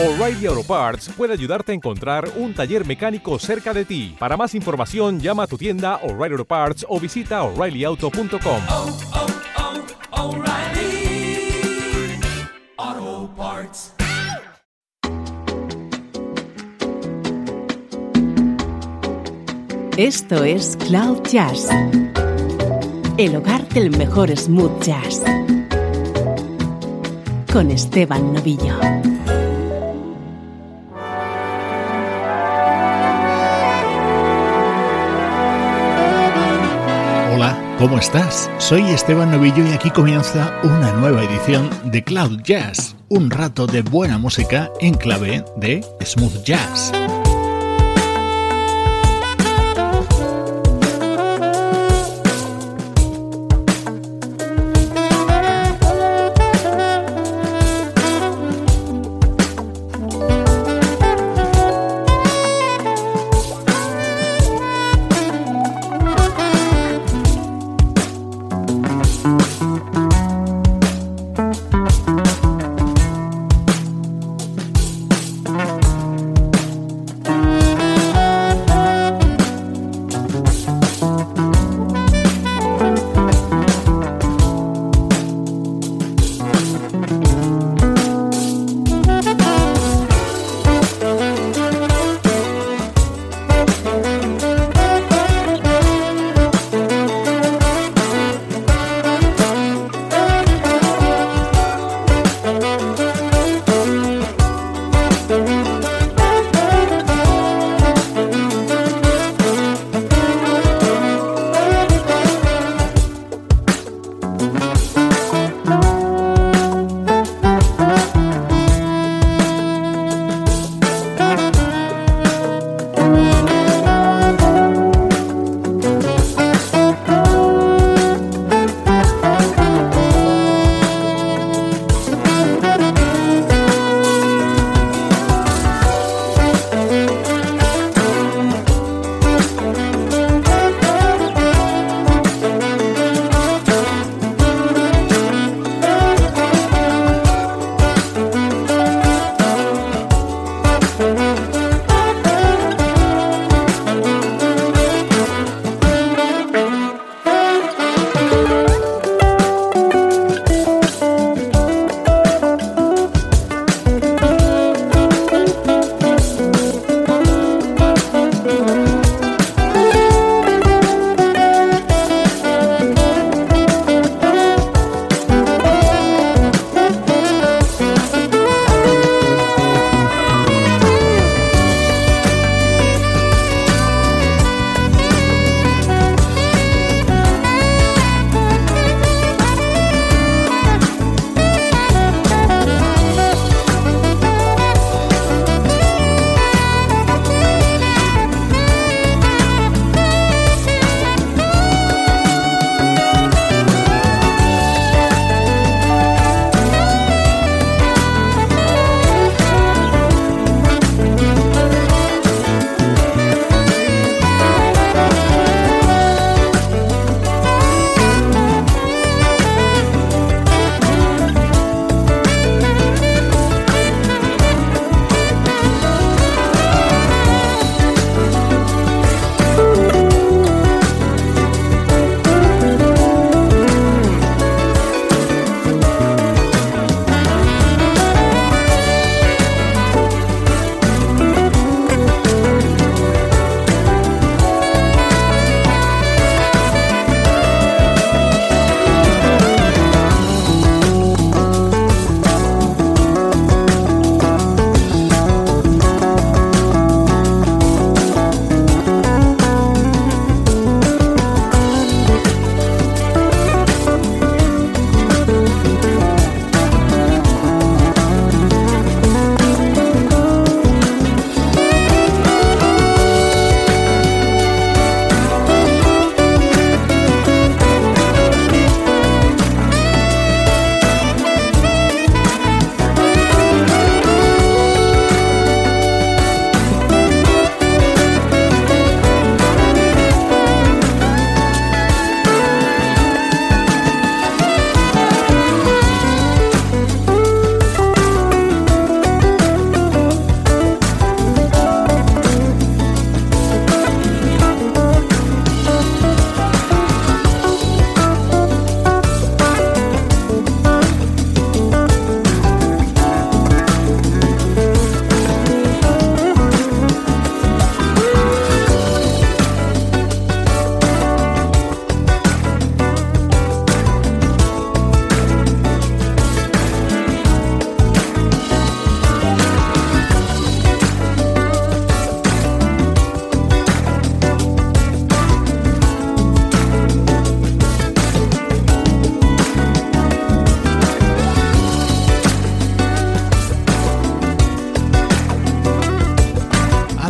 O'Reilly Auto Parts puede ayudarte a encontrar un taller mecánico cerca de ti. Para más información, llama a tu tienda O'Reilly Auto Parts o visita oreillyauto.com. oh, oh, Parts. Esto es Cloud Jazz, el hogar del mejor smooth jazz, con Esteban Novillo. ¿Cómo estás? Soy Esteban Novillo y aquí comienza una nueva edición de Cloud Jazz, un rato de buena música en clave de smooth jazz.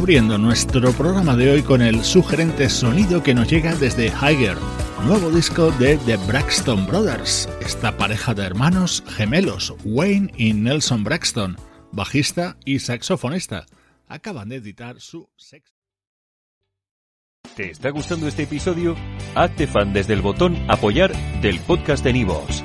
Abriendo nuestro programa de hoy con el sugerente sonido que nos llega desde Higher, nuevo disco de The Braxton Brothers, esta pareja de hermanos gemelos, Wayne y Nelson Braxton, bajista y saxofonista. Acaban de editar su sexto. ¿Te está gustando este episodio? Hazte fan desde el botón Apoyar del podcast de Nivos.